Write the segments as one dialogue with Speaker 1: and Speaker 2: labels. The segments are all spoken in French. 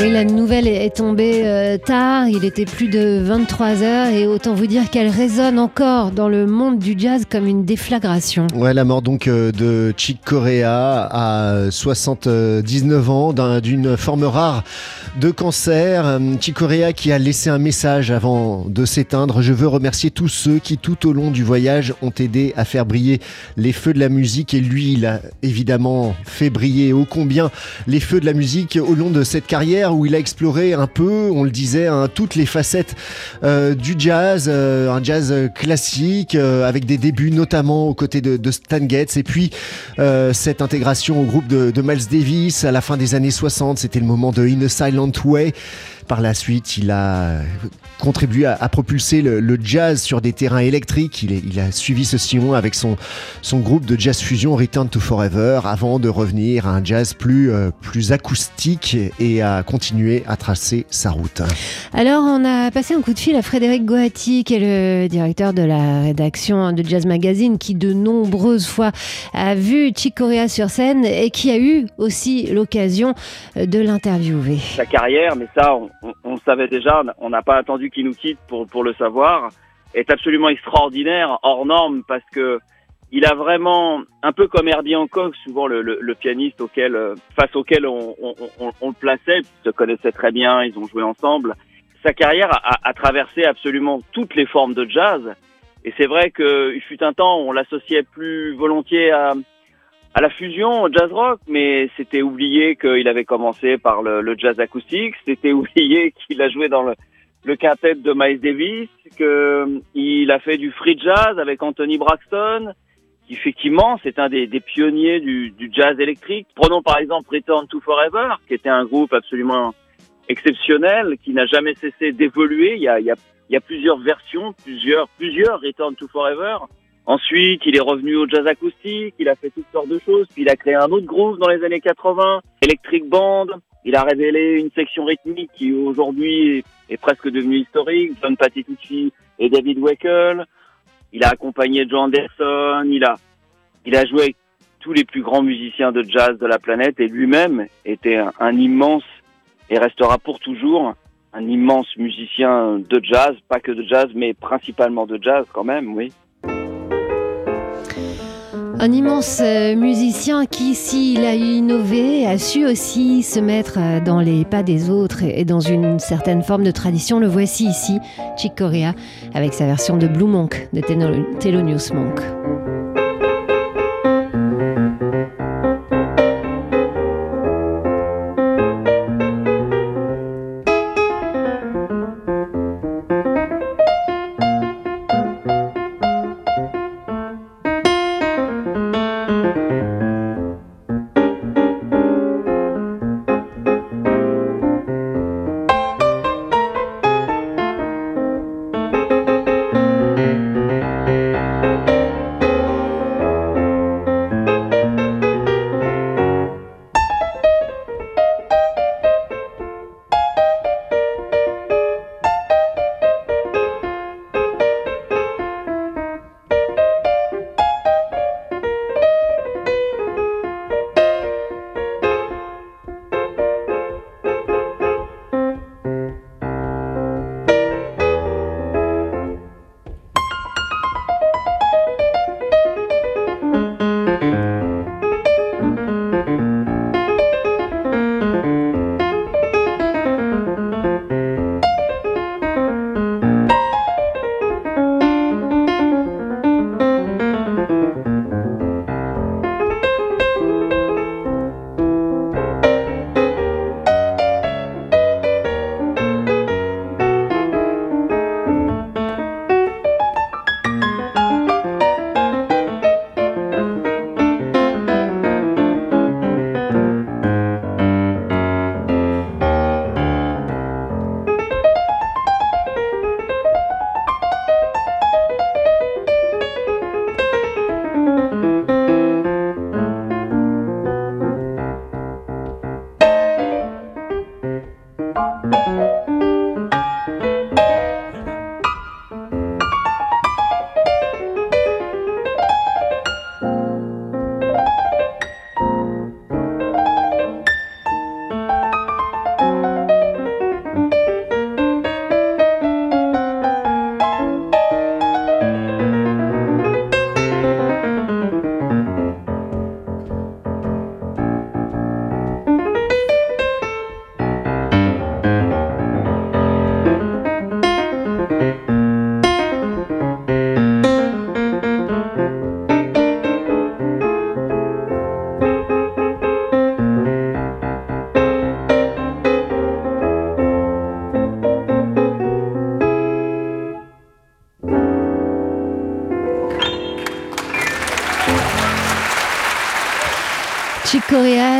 Speaker 1: Oui, la nouvelle est tombée euh, tard, il était plus de 23 heures et autant vous dire qu'elle résonne encore dans le monde du jazz comme une déflagration.
Speaker 2: Ouais, la mort donc euh, de Chick Corea à 79 ans d'une forme rare de cancer. Euh, Chick Corea qui a laissé un message avant de s'éteindre. Je veux remercier tous ceux qui tout au long du voyage ont aidé à faire briller les feux de la musique et lui, il a évidemment fait briller ô combien les feux de la musique au long de cette carrière où il a exploré un peu, on le disait, hein, toutes les facettes euh, du jazz, euh, un jazz classique euh, avec des débuts notamment aux côtés de, Stan Getz et puis cette intégration au groupe de, de Miles Davis à la fin des années 60, c'était le moment de In a Silent Way. Par la suite, il a contribué à, propulser le, jazz sur des terrains électriques. Il, a suivi ce sillon avec son, son groupe de jazz fusion Return to Forever avant de revenir à un jazz plus, euh, plus acoustique et à continuer à tracer sa route.
Speaker 1: Alors, on a passé un coup de fil à Frédéric Goati, qui est le directeur de la rédaction de Jazz Magazine, qui de nombreuses fois a vu Chick Corea sur scène et qui a eu aussi l'occasion de l'interviewer.
Speaker 3: Sa carrière, mais ça, on, on, le savait déjà, on n'a pas attendu qu'il nous quitte pour, pour le savoir, est absolument extraordinaire, hors norme, parce que il a vraiment, un peu comme Herbie Hancock, souvent le, le, pianiste auquel, euh, face auquel on, on, on, le plaçait, ils se connaissaient très bien, ils ont joué ensemble. Sa carrière a, a traversé absolument toutes les formes de jazz. Et c'est vrai qu'il fut un temps où on l'associait plus volontiers à, à la fusion jazz rock, mais c'était oublié qu'il avait commencé par le, jazz acoustique, c'était oublié qu'il a joué dans le, le quintet de Miles Davis, qu'il a fait du free jazz avec Anthony Braxton, qui effectivement c'est un des, des pionniers du, du, jazz électrique. Prenons par exemple Return to Forever, qui était un groupe absolument exceptionnel, qui n'a jamais cessé d'évoluer. Il y a, il il y a plusieurs versions, plusieurs, plusieurs Return to Forever. Ensuite, il est revenu au jazz acoustique, il a fait toutes sortes de choses, puis il a créé un autre groupe dans les années 80, Electric Band. Il a révélé une section rythmique qui aujourd'hui est presque devenue historique, John Patitucci et David Weckel. Il a accompagné John Anderson, il a, il a joué avec tous les plus grands musiciens de jazz de la planète et lui-même était un immense et restera pour toujours un immense musicien de jazz, pas que de jazz, mais principalement de jazz quand même, oui.
Speaker 1: Un immense euh, musicien qui, s'il a innové, a su aussi se mettre euh, dans les pas des autres et dans une certaine forme de tradition. Le voici ici, Chick Corea, avec sa version de Blue Monk de Thelonious Monk.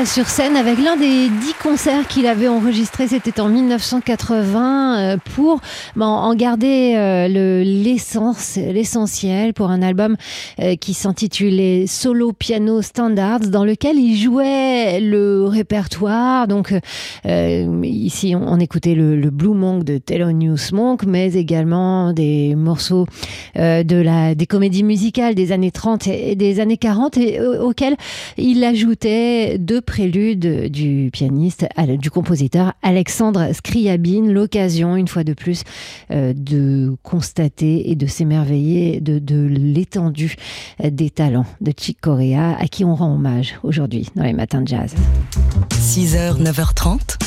Speaker 1: Sur scène avec l'un des dix concerts qu'il avait enregistrés, c'était en 1980, euh, pour bon, en garder euh, le- l'essence, l'essentiel pour un album euh, qui s'intitulait Solo Piano Standards, dans lequel il jouait le répertoire. Donc ici, on, écautait le, Blue Monk de Thelonious Monk, mais également des morceaux de la, des comédies musicales des années 30 et des années 40, et, euh, auxquels il ajoutait deux préludes du pianiste, du compositeur Alexandre Scriabine. L'occasion, une fois de plus, euh, de constater et de s'émerveiller de, de l'étendue euh, des talents de Chick Corea, à qui on rend hommage aujourd'hui dans les matins de jazz.
Speaker 4: 6h, 9h30,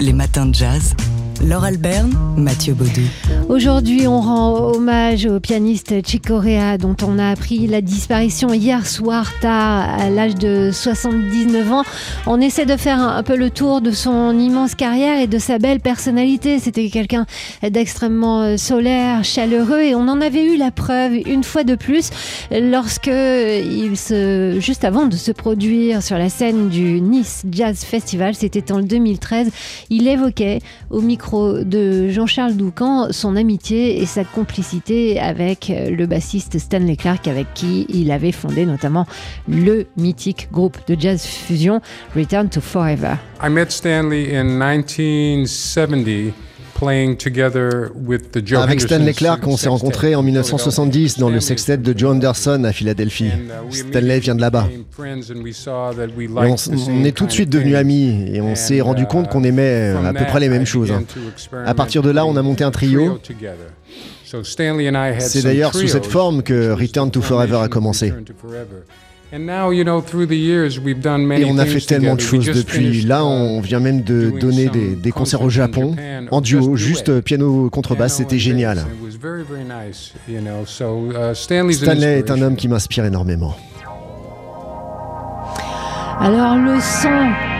Speaker 4: les matins de jazz. Laure Alberne, Mathieu Baudou.
Speaker 1: Aujourd'hui, on rend hommage au pianiste Chick Corea, dont on a appris la disparition hier soir tard, à l'âge de 79 ans. On essaie de faire un, un peu le tour de son immense carrière et de sa belle personnalité. C'était quelqu'un d'extrêmement euh, solaire, chaleureux, et on en avait eu la preuve une fois de plus lorsque il se, juste avant de se produire sur la scène du Nice Jazz Festival, c'était en 2013, il évoquait au micro de Jean-Charles Doucan son amitié et sa complicité avec euh, le bassiste Stanley Clark avec qui il avait fondé notamment le mythique groupe de jazz fusion Return to Forever.
Speaker 5: I met Stanley in 1970 playing together with the Joe
Speaker 2: Avec Stanley Clark, on s'est rencontrés en
Speaker 5: in
Speaker 2: 1970 dans le sextet de Joe Anderson à Philadelphie.
Speaker 5: Uh, we
Speaker 2: Stanley vient de là-bas. on, est tout de suite devenus amis et on s'est rendu
Speaker 5: uh,
Speaker 2: compte qu'on aimait
Speaker 5: from
Speaker 2: à peu près les mêmes choses. hein. À partir de là, on a monté un trio.
Speaker 5: together. So Stanley and I had
Speaker 2: C'est d'ailleurs sous cette forme que Return to Forever a commencé.
Speaker 5: Return to Forever. And now, you know, through the years, we've done many
Speaker 2: Et on a fait tellement de choses depuis. Là,
Speaker 5: uh,
Speaker 2: on vient même de donner des, des concerts au Japon
Speaker 5: Japan,
Speaker 2: en duo, juste piano contrebasse, c'était génial.
Speaker 5: bass, and it was very, very nice, you know. So, uh,
Speaker 2: Stanley est un homme qui m'inspire énormément.
Speaker 1: Alors le son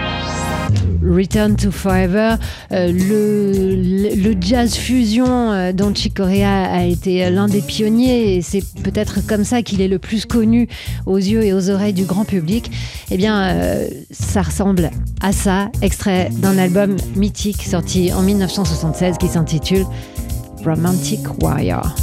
Speaker 1: Return to Forever, euh, le, jazz fusion euh, dont Chick Corea a été l'un des pionniers et c'est peut-être comme ça qu'il est le plus connu aux yeux et aux oreilles du grand public. Eh bien, euh, ça ressemble à ça, extrait d'un album mythique sorti en 1976 qui s'intitule Romantic Warrior.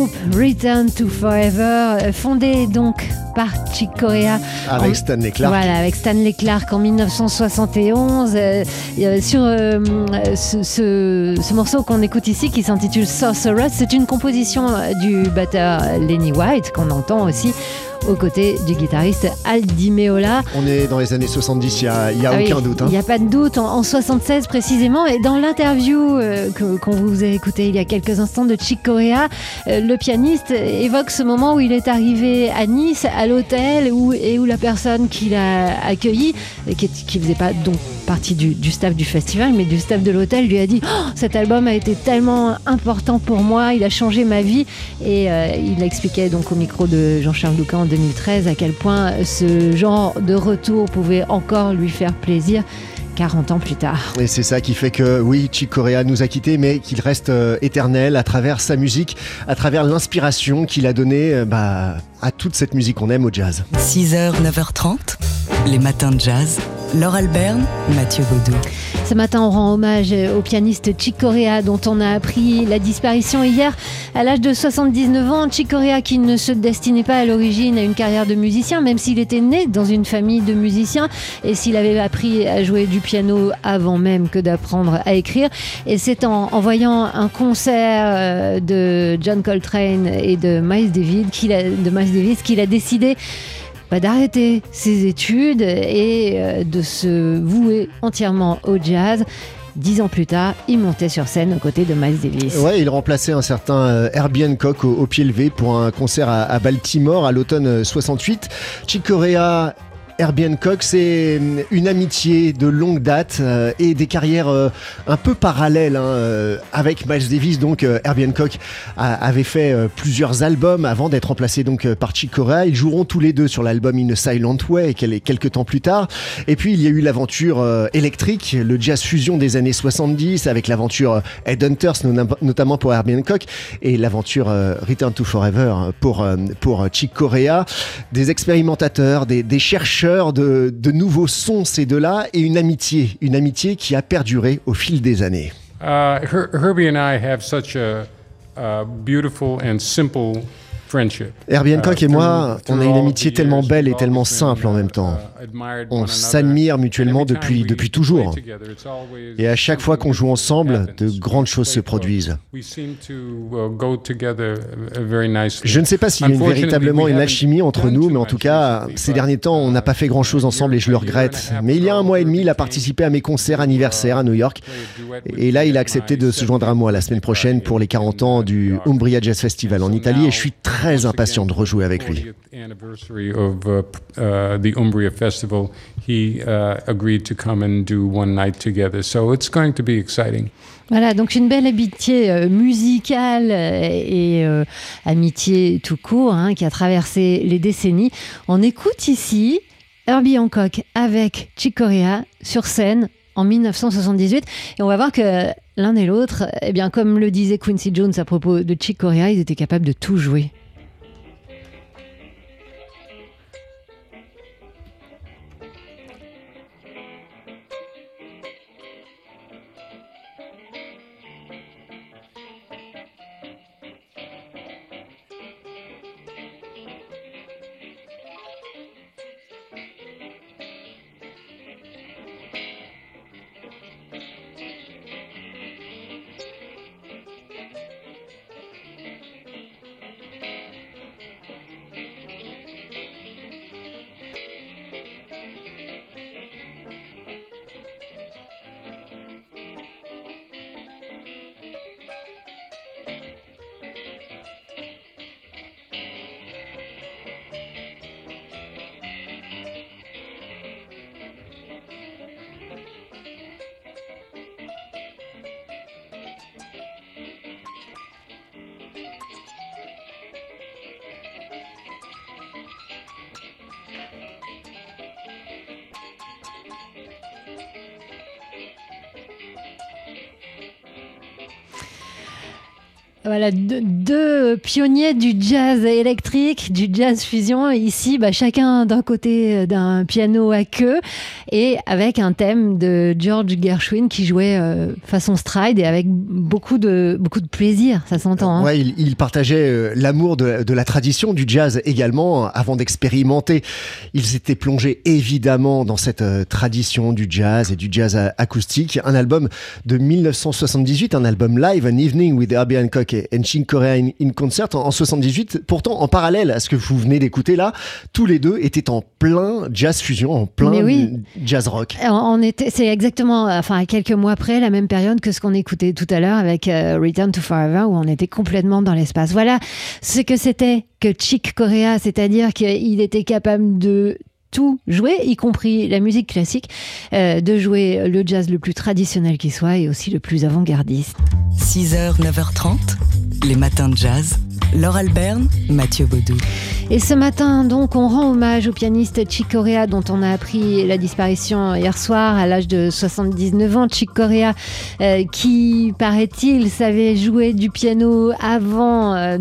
Speaker 1: Groupe Return to Forever, euh, fondé donc par Chick Corea
Speaker 2: Avec
Speaker 1: En-
Speaker 2: Stanley Clark.
Speaker 1: Voilà, avec Stanley Clark en 1971. euh, euh, sur euh, ce, ce- ce morceau qu'on écoute ici qui s'intitule Sorceress, c'est une composition du batteur Lenny White qu'on entend aussi aux côtés du guitariste Al Di Meola.
Speaker 2: On est dans les années 70, il n'y a, y a
Speaker 1: Ah oui,
Speaker 2: aucun doute. hein.
Speaker 1: Il n'y a pas de doute, en, en 76 précisément. Et dans l'interview euh, que- qu'on vous a écouté il y a quelques instants de Chick Corea, euh, le pianiste évoque ce moment où il est arrivé à Nice, à l'hôtel, où, et où la personne qui l'a accueilli, et qui, qui faisait pas donc partie du, du staff du festival, mais du staff de l'hôtel, lui a dit Oh, Cet album a été tellement important pour moi, il a changé ma vie. Et euh, il expliquait donc au micro de Jean-Charles Doucan en 2013 à quel point ce genre de retour pouvait encore lui faire plaisir 40 ans plus tard.
Speaker 2: Et c'est ça qui fait que, oui, Chick Corea nous a quittés, mais qu'il reste euh, éternel à travers sa musique, à travers l'inspiration qu'il a donnée euh, bah, à toute cette musique qu'on aime au jazz.
Speaker 4: 6h, 9h30, les matins de jazz. Laure Alberne, Mathieu Baudou.
Speaker 1: Ce matin, on rend hommage au pianiste Chick Corea, dont on a appris la disparition hier à l'âge de 79 ans. Chick Corea, qui ne se destinait pas à l'origine à une carrière de musicien, même s'il était né dans une famille de musiciens et s'il avait appris à jouer du piano avant même que d'apprendre à écrire. Et c'est en, voyant un concert euh, de John Coltrane et de Miles Davis qu'il a décidé bah, d'arrêter ses études et euh, de se vouer entièrement au jazz. Dix ans plus tard, il montait sur scène aux côtés de Miles Davis.
Speaker 2: Ouais, il remplaçait un certain euh, Herbie Hancock au, pied levé pour un concert à, Baltimore à l'automne 68. Chick Herbie Hancock, c'est une amitié de longue date euh, et des carrières euh, un peu parallèles hein, euh, avec Miles Davis. Donc Herbie Hancock a, avait fait plusieurs albums avant d'être remplacé donc par Chick Corea. Ils joueront tous les deux sur l'album In a Silent Way quelques temps plus tard. Et puis il y a eu l'aventure électrique, le jazz fusion des années 70 avec l'aventure Headhunters notamment pour Herbie Hancock et l'aventure Return to Forever pour pour Chick Corea. Des expérimentateurs, des, des chercheurs de, de, nouveaux sons ces deux-là et une amitié, une amitié qui a perduré au fil des années.
Speaker 5: Uh, Her Herbie and I have such a, a beautiful and simple
Speaker 2: Herbie Hancock et moi, on a une amitié tellement belle et tellement simple en même temps. On s'admire mutuellement depuis, depuis toujours. Et à chaque fois qu'on joue ensemble, de grandes choses se produisent. Je ne sais pas s'il y a une, véritablement une alchimie entre nous, mais en tout cas, ces derniers temps, on n'a pas fait grand-chose ensemble et je le regrette. Mais il y a un mois et demi, il a participé à mes concerts anniversaires à New York. Et là, il a accepté de se joindre à moi la semaine prochaine pour les 40 ans du Umbria Jazz Festival en Italie. Et je suis très très impatient de rejouer avec lui.
Speaker 1: Voilà, donc une belle amitié euh, musicale euh, et euh, amitié tout court hein, qui a traversé les décennies. On écoute ici Herbie Hancock avec Chick Corea sur scène en 1978 et on va voir que l'un et l'autre, eh bien comme le disait Quincy Jones à propos de Chick Corea, ils étaient capables de tout jouer. Voilà, deux, pionniers du jazz électrique, du jazz fusion. Ici, bah, chacun d'un côté d'un piano à queue et avec un thème de George Gershwin qui jouait euh, façon stride et avec beaucoup de, beaucoup de plaisir, ça s'entend. Hein.
Speaker 2: Ouais, il, il partageait euh, l'amour de, de, la tradition du jazz également avant d'expérimenter. Ils s'étaient plongés évidemment dans cette euh, tradition du jazz et du jazz acoustique. Un album de 1978, un album live, An Evening with Herbie Hancock et Chick Corea in, in, Concert en, 78. Pourtant, en parallèle à ce que vous venez d'écouter là, tous les deux étaient en plein jazz fusion, en plein
Speaker 1: oui.
Speaker 2: Jazz rock.
Speaker 1: On était, c'est exactement, enfin, quelques mois après, la même période que ce qu'on écoutait tout à l'heure avec euh, Return to Forever, où on était complètement dans l'espace. Voilà ce que c'était que Chick Corea, c'est-à-dire qu'il était capable de tout jouer, y compris la musique classique, euh, de jouer le jazz le plus traditionnel qui soit et aussi le plus avant-gardiste.
Speaker 4: 6h, 9h30, les matins de jazz. Laure Alberne, Mathieu Baudou.
Speaker 1: Et ce matin, donc, on rend hommage au pianiste Chick Corea, dont on a appris la disparition hier soir à l'âge de 79 ans. Chick Corea, euh, qui, paraît-il, savait jouer du piano avant euh,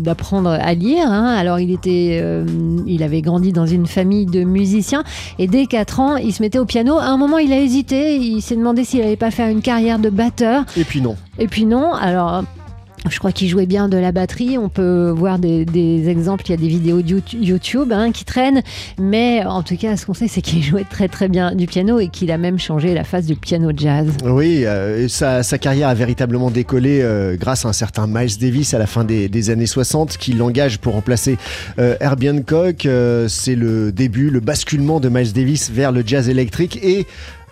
Speaker 1: d'apprendre à lire. Hein. Alors, il, était, euh, il avait grandi dans une famille de musiciens et dès 4 ans, il se mettait au piano. À un moment, il a hésité. Il s'est demandé s'il n'allait pas faire une carrière de batteur.
Speaker 2: Et puis non.
Speaker 1: Et puis non. Alors, je crois qu'il jouait bien de la batterie. On peut voir des, exemples. Il y a des vidéos YouTube hein, qui traînent. Mais en tout cas, ce qu'on sait, c'est qu'il jouait très très bien du piano et qu'il a même changé la face du piano jazz.
Speaker 2: Oui, euh, sa, carrière a véritablement décollé euh, grâce à un certain Miles Davis à la fin des, années 60 qui l'engage pour remplacer euh, Herbie Hancock. c'est le début, le basculement de Miles Davis vers le jazz électrique et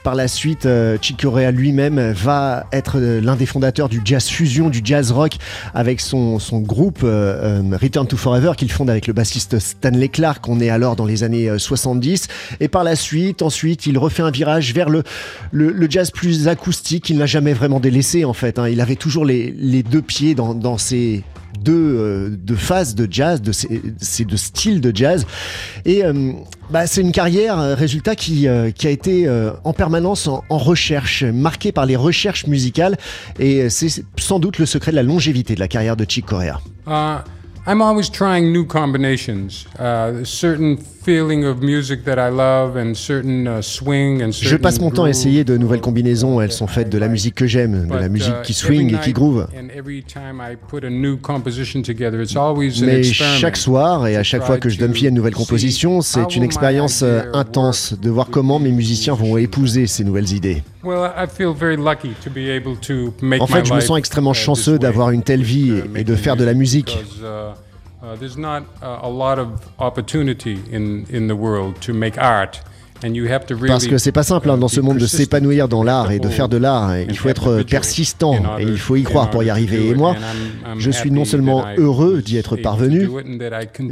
Speaker 2: par la suite, euh, Chick Corea lui-même va être euh, l'un des fondateurs du jazz fusion, du jazz rock, avec son, son groupe euh, Return to Forever qu'il fonde avec le bassiste Stanley Clark. On est alors dans les années 70. Et par la suite, ensuite, il refait un virage vers le, le, jazz plus acoustique. Il n'a jamais vraiment délaissé en fait. Hein. Il avait toujours les, les deux pieds dans, dans ses de, de phases de jazz, de ces, deux styles de jazz. Et euh, bah, c'est une carrière, euh, résultat, qui, euh, qui a été en permanence en, recherche, marquée par les recherches musicales. Et c'est sans doute le secret de la longévité de la carrière de Chick Corea.
Speaker 5: Ah, I'm always trying new combinations. Uh, certain feeling of music that I love and certain swing and
Speaker 2: Je passe mon temps à essayer de nouvelles combinaisons. Elles sont faites de la musique que j'aime, de la musique qui uh, swing et qui groove. Mais chaque soir et à chaque fois que je donne vie à une nouvelle composition, c'est une expérience euh, intense de voir comment mes musiciens vont épouser ces nouvelles idées. En fait, je me sens extrêmement uh, chanceux d'avoir une telle vie uh, et de faire de la musique.
Speaker 5: Uh, there's not uh, a lot of opportunity in, in the world to make art
Speaker 2: Parce que c'est pas simple hein, dans ce monde de s'épanouir dans l'art et de faire de l'art. Il faut être persistant et il faut y croire pour y arriver. Et moi, je suis non seulement heureux d'y être parvenu,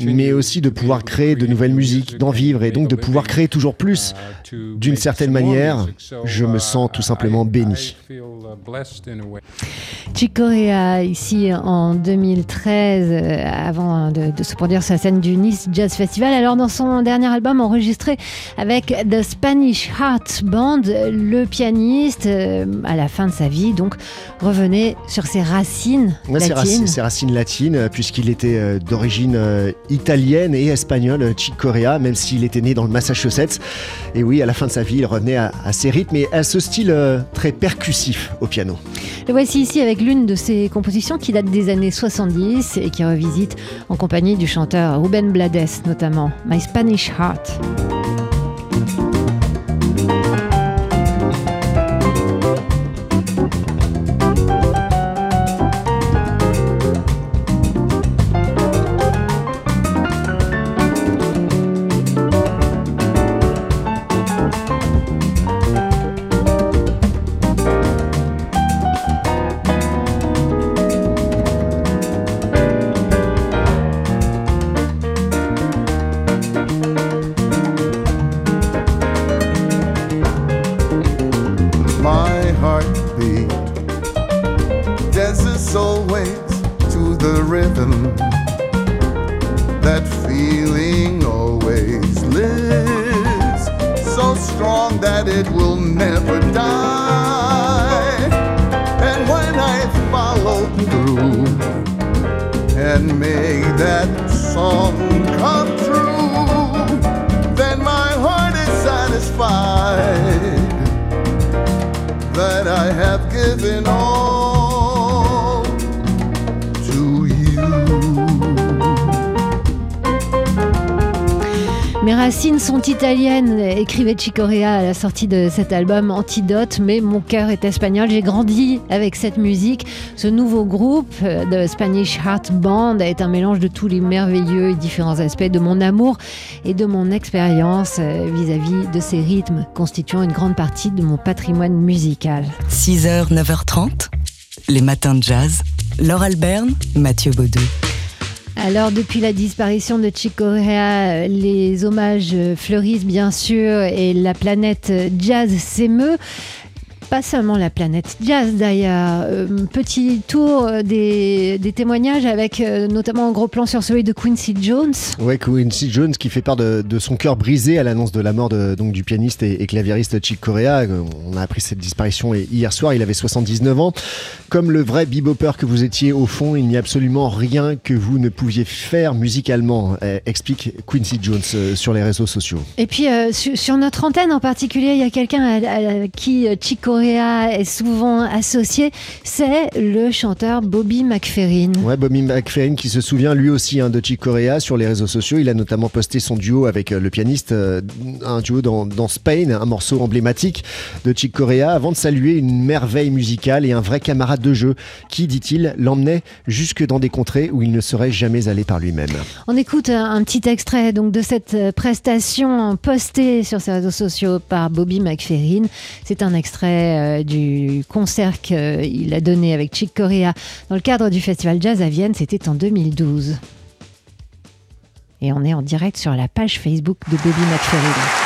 Speaker 2: mais aussi de pouvoir créer de nouvelles musiques, d'en vivre et donc de pouvoir créer toujours plus. D'une certaine manière, je me sens tout simplement béni.
Speaker 1: Chick Corea, ici en 2013, euh, avant de, de se produire sa scène du Nice Jazz Festival. Alors, dans son dernier album enregistré avec The Spanish Heart Band, le pianiste, euh, à la fin de sa vie, donc revenait sur ses racines latines.
Speaker 2: Ses racines latines, euh, puisqu'il était euh, d'origine italienne et espagnole, Chick Corea, même s'il était né dans le Massachusetts. Et oui, à la fin de sa vie, il revenait à, ses rythmes et à ce style très percussif au piano.
Speaker 1: Le voici ici avec l'une de ses compositions qui date des années 70 et qui revisite en compagnie du chanteur Ruben Blades notamment, My Spanish Heart.
Speaker 6: Strong that it will never die. And when I follow through and make that song come true, then my heart is satisfied that I have given all.
Speaker 1: Racines sont italiennes, écrivait Chicorea à la sortie de cet album Antidote, mais mon cœur est espagnol. J'ai grandi avec cette musique. Ce nouveau groupe de Spanish Heart Band est un mélange de tous les merveilleux et différents aspects de mon amour et de mon expérience vis-à-vis de ces rythmes constituant une grande partie de mon patrimoine musical.
Speaker 4: 6h, 9h30, les matins de jazz. Laure Alberne, Mathieu Baudou.
Speaker 1: Alors, depuis la disparition de Chick Corea, les hommages fleurissent bien sûr et la planète jazz s'émeut.
Speaker 7: Pas seulement la planète jazz d'ailleurs. Euh, petit tour euh, des, des témoignages avec euh, notamment un gros plan sur celui de Quincy Jones.
Speaker 2: Ouais, Quincy Jones qui fait part de, de son cœur brisé à l'annonce de la mort de, donc, du pianiste et, et claviériste Chick Corea. On a appris cette disparition hier soir, il avait 79 ans. Comme le vrai bebopper que vous étiez au fond, il n'y a absolument rien que vous ne pouviez faire musicalement, euh, explique Quincy Jones sur les réseaux sociaux.
Speaker 7: Et puis sur, sur notre antenne en particulier, il y a quelqu'un à, à qui Chick Corea est souvent associé, c'est le chanteur Bobby McFerrin.
Speaker 2: Ouais, Bobby McFerrin qui se souvient lui aussi hein, de Chick Corea sur les réseaux sociaux. Il a notamment posté son duo avec euh, le pianiste, euh, un duo dans, dans Spain, un morceau emblématique de Chick Corea, avant de saluer une merveille musicale et un vrai camarade de jeu qui, dit-il, l'emmenait jusque dans des contrées où il ne serait jamais allé par lui-même.
Speaker 7: On écoute un, un petit extrait donc de cette euh, prestation postée sur ses réseaux sociaux par Bobby McFerrin. C'est un extrait euh, du concert qu'il a donné avec Chick Corea dans le cadre du festival Jazz à Vienne. C'était en 2012. Et on est en direct sur la page Facebook de Bobby McFerrin.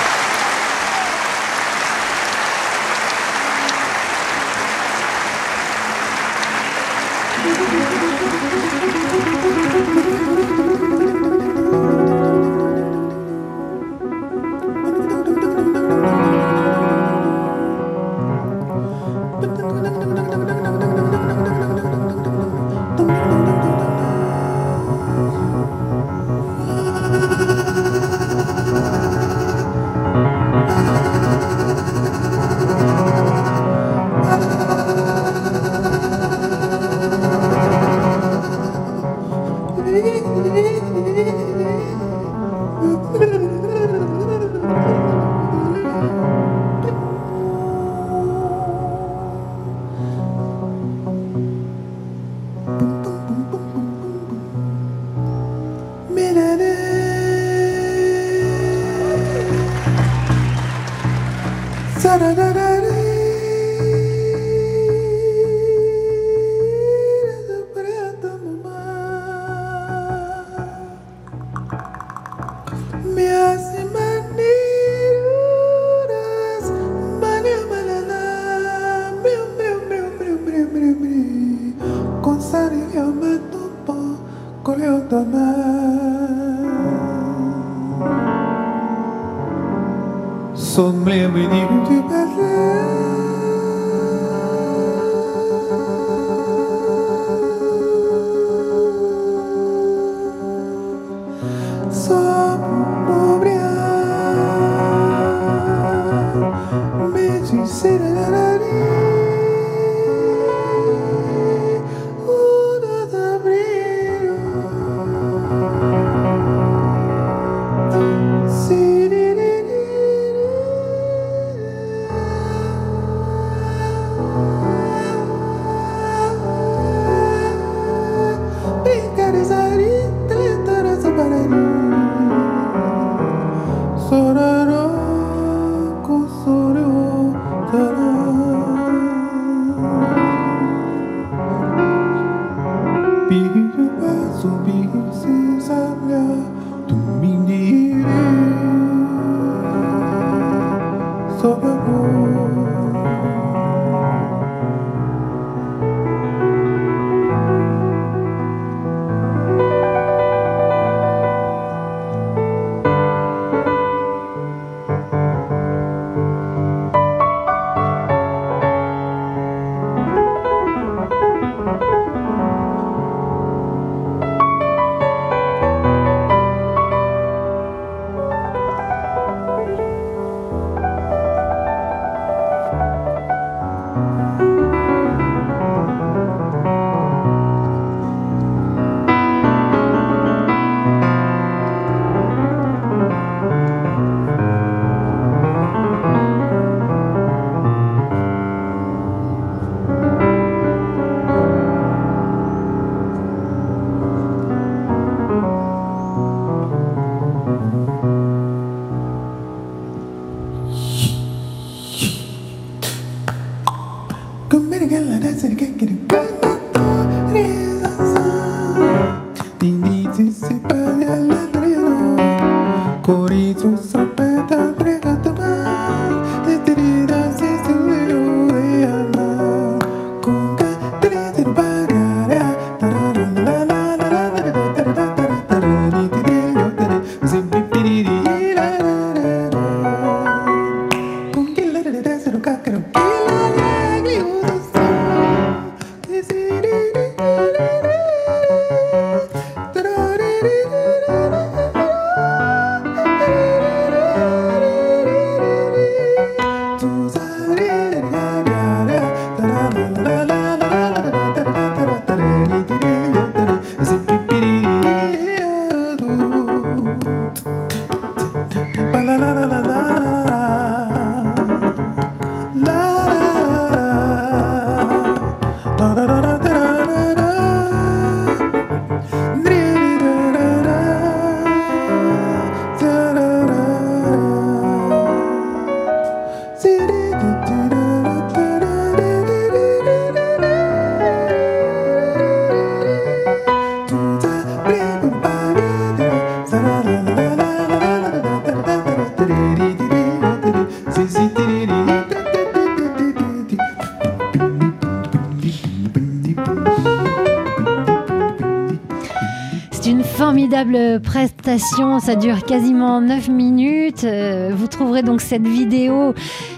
Speaker 1: Ça dure quasiment 9 minutes. Euh, vous trouverez donc cette vidéo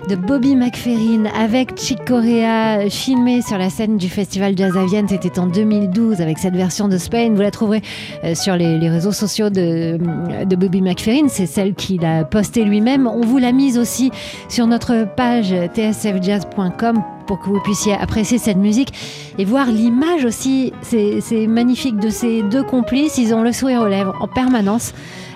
Speaker 1: de Bobby McFerrin avec Chick Corea filmée sur la scène du Festival Jazz à Vienne. C'était en 2012 avec cette version de Spain. Vous la trouverez euh, sur les, les réseaux sociaux de, de Bobby McFerrin. C'est celle qu'il a postée lui-même. On vous l'a mise aussi sur notre page tsfjazz.com pour que vous puissiez apprécier cette musique et voir l'image aussi. C'est magnifique de ces deux complices. Ils ont le sourire aux lèvres en permanence.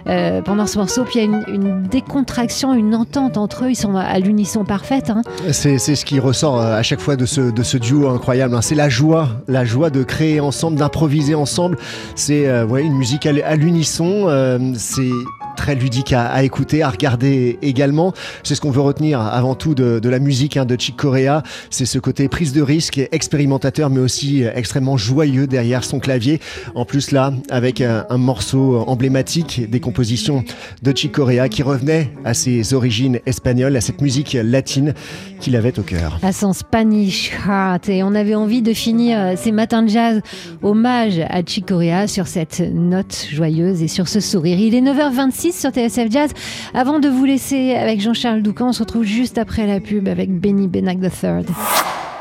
Speaker 1: euh, pendant ce morceau, puis il y a une, décontraction, une entente entre eux. Ils sont à l'unisson parfaite. hein.
Speaker 2: C'est ce qui ressort euh, à chaque fois de ce, de ce duo incroyable. hein. C'est la joie, la joie de créer ensemble, d'improviser ensemble. C'est euh, une musique à, l'unisson. c'est très ludique à, écouter, à regarder également. C'est ce qu'on veut retenir avant tout de, la musique hein, de Chick Corea. Ce côté prise de risque, expérimentateur, mais aussi euh, extrêmement joyeux derrière son clavier. En plus là, avec un, un morceau emblématique des compositions de Chick Corea qui revenait à ses origines espagnoles, à cette musique latine qu'il avait au cœur.
Speaker 1: à son Spanish Heart. Et on avait envie de finir euh, ces matins de jazz hommage à Chick Corea sur cette note joyeuse et sur ce sourire. Il est 9h26 sur TSF Jazz. Avant de vous laisser avec Jean-Charles Doucan, on se retrouve juste après la pub avec Benny Benac III. you